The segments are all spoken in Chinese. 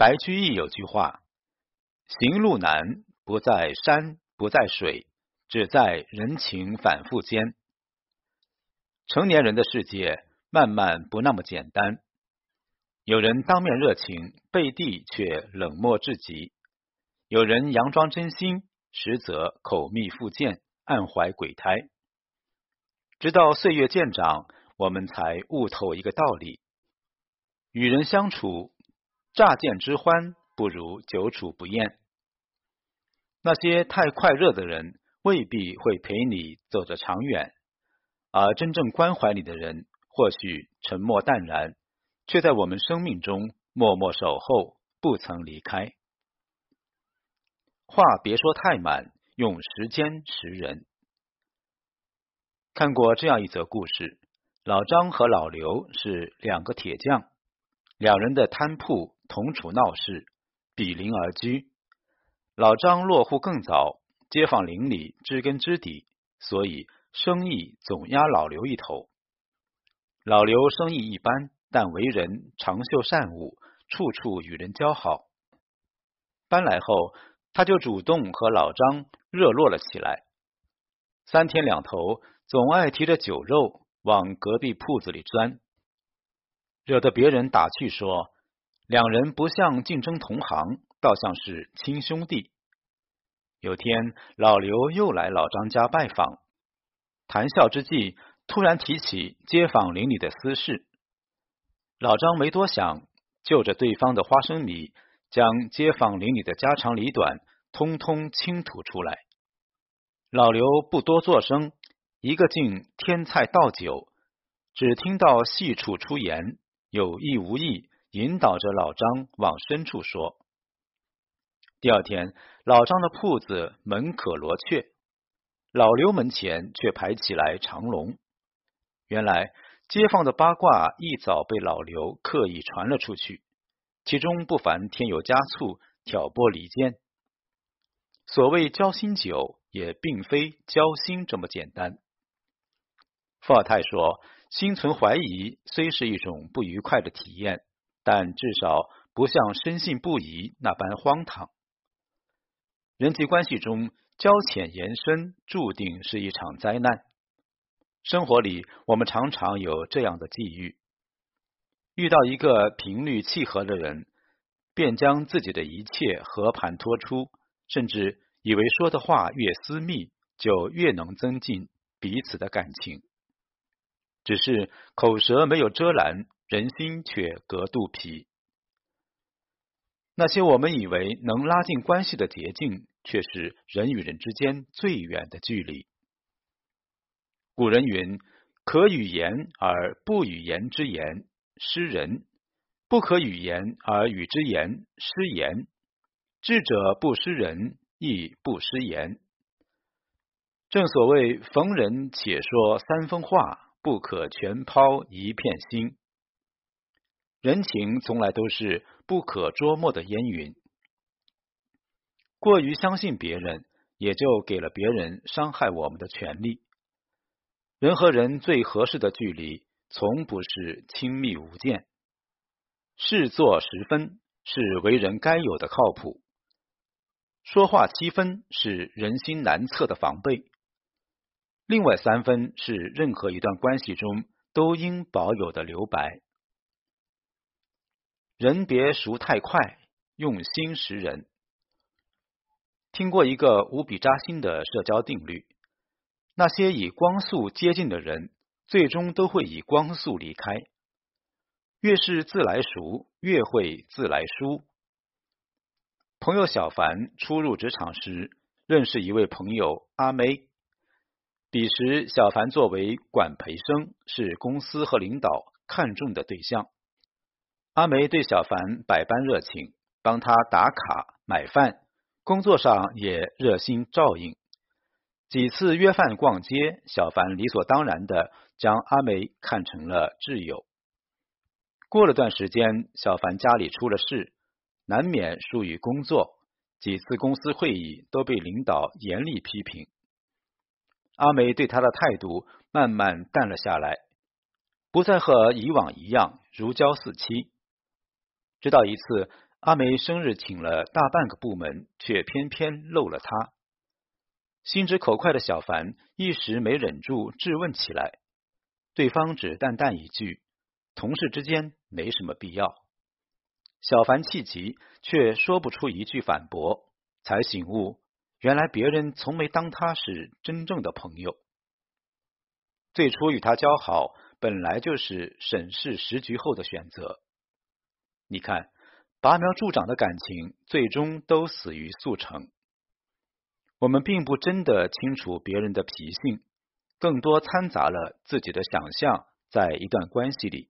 白居易有句话：“行路难，不在山，不在水，只在人情反复间。”成年人的世界，慢慢不那么简单。有人当面热情，背地却冷漠至极；有人佯装真心，实则口蜜腹剑，暗怀鬼胎。直到岁月渐长，我们才悟透一个道理：与人相处。乍见之欢，不如久处不厌。那些太快热的人，未必会陪你走得长远；而真正关怀你的人，或许沉默淡然，却在我们生命中默默守候，不曾离开。话别说太满，用时间识人。看过这样一则故事：老张和老刘是两个铁匠，两人的摊铺。同处闹市，比邻而居。老张落户更早，街坊邻里知根知底，所以生意总压老刘一头。老刘生意一般，但为人长袖善舞，处处与人交好。搬来后，他就主动和老张热络了起来。三天两头，总爱提着酒肉往隔壁铺子里钻，惹得别人打趣说。两人不像竞争同行，倒像是亲兄弟。有天，老刘又来老张家拜访，谈笑之际，突然提起街坊邻里的私事。老张没多想，就着对方的花生米，将街坊邻里的家长里短通通倾吐出来。老刘不多作声，一个劲添菜倒酒，只听到细处出言，有意无意。引导着老张往深处说。第二天，老张的铺子门可罗雀，老刘门前却排起来长龙。原来，街坊的八卦一早被老刘刻意传了出去，其中不乏添油加醋、挑拨离间。所谓交心酒，也并非交心这么简单。伏尔泰说：“心存怀疑，虽是一种不愉快的体验。”但至少不像深信不疑那般荒唐。人际关系中交浅言深，注定是一场灾难。生活里，我们常常有这样的际遇：遇到一个频率契合的人，便将自己的一切和盘托出，甚至以为说的话越私密，就越能增进彼此的感情。只是口舌没有遮拦。人心却隔肚皮。那些我们以为能拉近关系的捷径，却是人与人之间最远的距离。古人云：“可与言而不与言之言，失人；不可与言而与之言，失言。智者不失人，亦不失言。”正所谓：“逢人且说三分话，不可全抛一片心。”人情从来都是不可捉摸的烟云，过于相信别人，也就给了别人伤害我们的权利。人和人最合适的距离，从不是亲密无间。事做十分是为人该有的靠谱，说话七分是人心难测的防备，另外三分是任何一段关系中都应保有的留白。人别熟太快，用心识人。听过一个无比扎心的社交定律：那些以光速接近的人，最终都会以光速离开。越是自来熟，越会自来疏。朋友小凡初入职场时，认识一位朋友阿梅。彼时，小凡作为管培生，是公司和领导看重的对象。阿梅对小凡百般热情，帮他打卡、买饭，工作上也热心照应。几次约饭逛街，小凡理所当然的将阿梅看成了挚友。过了段时间，小凡家里出了事，难免疏于工作，几次公司会议都被领导严厉批评。阿梅对他的态度慢慢淡了下来，不再和以往一样如胶似漆。直到一次，阿梅生日请了大半个部门，却偏偏漏了他。心直口快的小凡一时没忍住质问起来，对方只淡淡一句：“同事之间没什么必要。”小凡气急，却说不出一句反驳，才醒悟，原来别人从没当他是真正的朋友。最初与他交好，本来就是审视时局后的选择。你看，拔苗助长的感情，最终都死于速成。我们并不真的清楚别人的脾性，更多掺杂了自己的想象在一段关系里。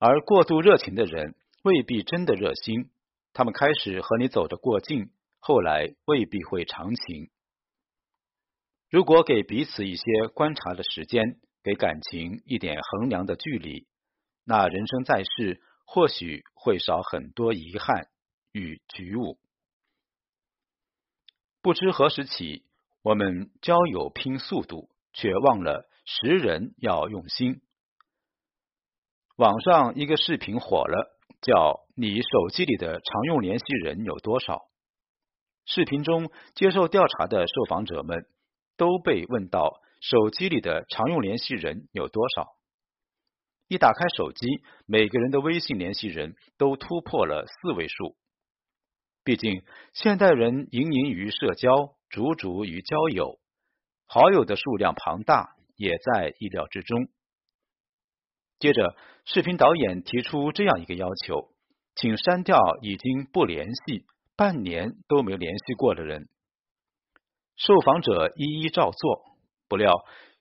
而过度热情的人未必真的热心，他们开始和你走得过近，后来未必会长情。如果给彼此一些观察的时间，给感情一点衡量的距离，那人生在世或许会少很多遗憾与局务。不知何时起，我们交友拼速度，却忘了识人要用心。网上一个视频火了，叫“你手机里的常用联系人有多少？”视频中接受调查的受访者们都被问到手机里的常用联系人有多少。一打开手机，每个人的微信联系人都突破了四位数。毕竟，现代人盈盈于社交，逐逐于交友，好友的数量庞大，也在意料之中。接着，视频导演提出这样一个要求，请删掉已经不联系、半年都没联系过的人。受访者一一照做，不料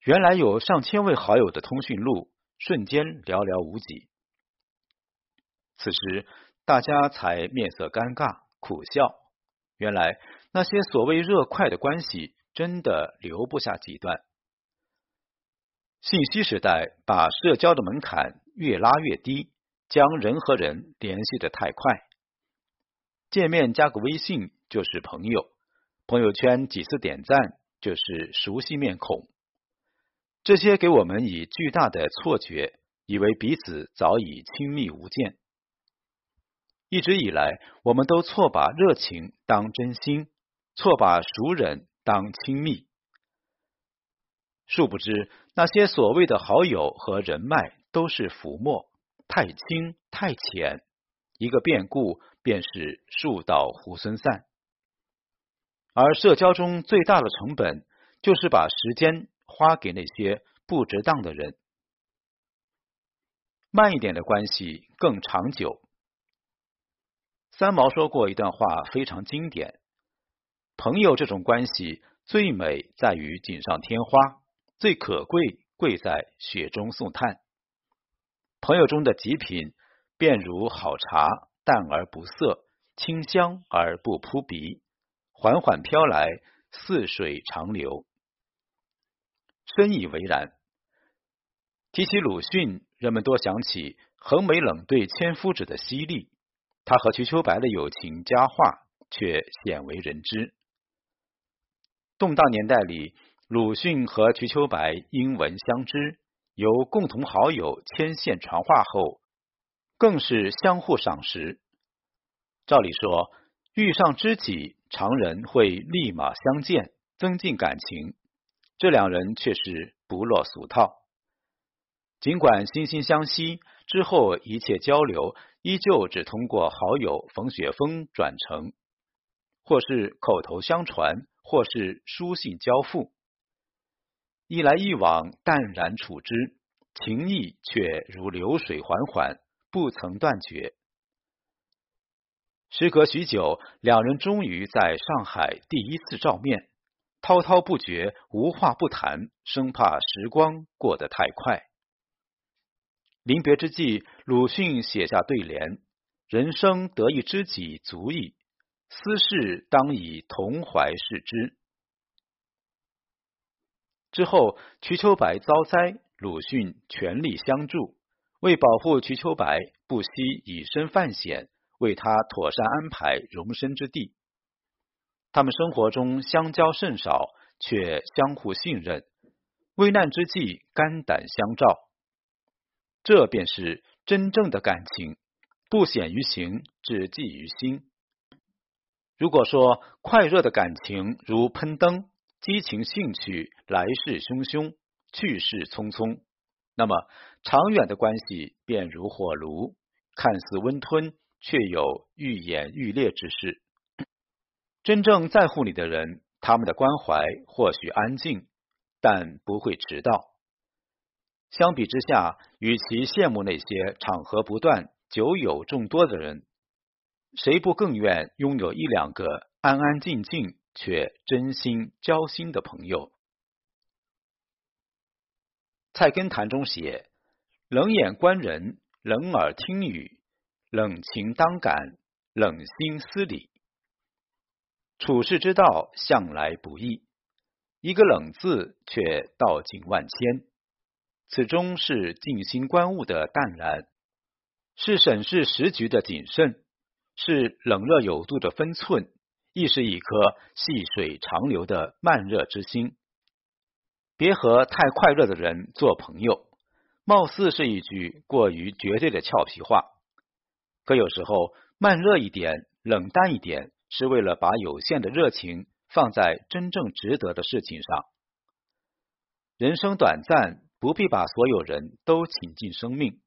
原来有上千位好友的通讯录瞬间寥寥无几。此时，大家才面色尴尬。苦笑，原来那些所谓热快的关系，真的留不下几段。信息时代把社交的门槛越拉越低，将人和人联系的太快。见面加个微信就是朋友，朋友圈几次点赞就是熟悉面孔。这些给我们以巨大的错觉，以为彼此早已亲密无间。一直以来，我们都错把热情当真心，错把熟人当亲密。殊不知，那些所谓的好友和人脉都是浮沫，太轻太浅，一个变故便是树倒猢狲散。而社交中最大的成本，就是把时间花给那些不值当的人。慢一点的关系更长久。三毛说过一段话，非常经典：朋友这种关系最美在于锦上添花，最可贵贵在雪中送炭。朋友中的极品，便如好茶，淡而不涩，清香而不扑鼻，缓缓飘来，似水长流。深以为然。提起鲁迅，人们多想起横眉冷对千夫指的犀利。他和瞿秋白的友情佳话却鲜为人知。动荡年代里，鲁迅和瞿秋白因文相知，由共同好友牵线传话后，更是相互赏识。照理说，遇上知己，常人会立马相见，增进感情。这两人却是不落俗套。尽管惺惺相惜，之后一切交流。依旧只通过好友冯雪峰转成，或是口头相传，或是书信交付，一来一往，淡然处之，情谊却如流水缓缓，不曾断绝。时隔许久，两人终于在上海第一次照面，滔滔不绝，无话不谈，生怕时光过得太快。临别之际，鲁迅写下对联：“人生得一知己足矣，私事当以同怀视之。”之后，瞿秋白遭灾，鲁迅全力相助，为保护瞿秋白，不惜以身犯险，为他妥善安排容身之地。他们生活中相交甚少，却相互信任，危难之际肝胆相照。这便是真正的感情，不显于形，只记于心。如果说快热的感情如喷灯，激情兴趣来势汹汹，去势匆匆，那么长远的关系便如火炉，看似温吞，却有愈演愈烈之势。真正在乎你的人，他们的关怀或许安静，但不会迟到。相比之下，与其羡慕那些场合不断、酒友众多的人，谁不更愿拥有一两个安安静静却真心交心的朋友？《菜根谭》中写：“冷眼观人，冷耳听语，冷情当感，冷心思理。”处世之道向来不易，一个“冷”字却道尽万千。此中是静心观物的淡然，是审视时局的谨慎，是冷热有度的分寸，亦是一颗细水长流的慢热之心。别和太快乐的人做朋友，貌似是一句过于绝对的俏皮话。可有时候，慢热一点，冷淡一点。是为了把有限的热情放在真正值得的事情上。人生短暂，不必把所有人都请进生命。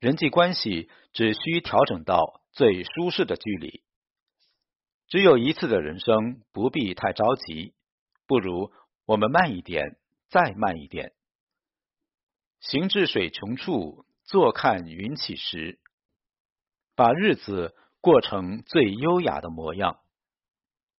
人际关系只需调整到最舒适的距离。只有一次的人生，不必太着急。不如我们慢一点，再慢一点。行至水穷处，坐看云起时。把日子。过程最优雅的模样。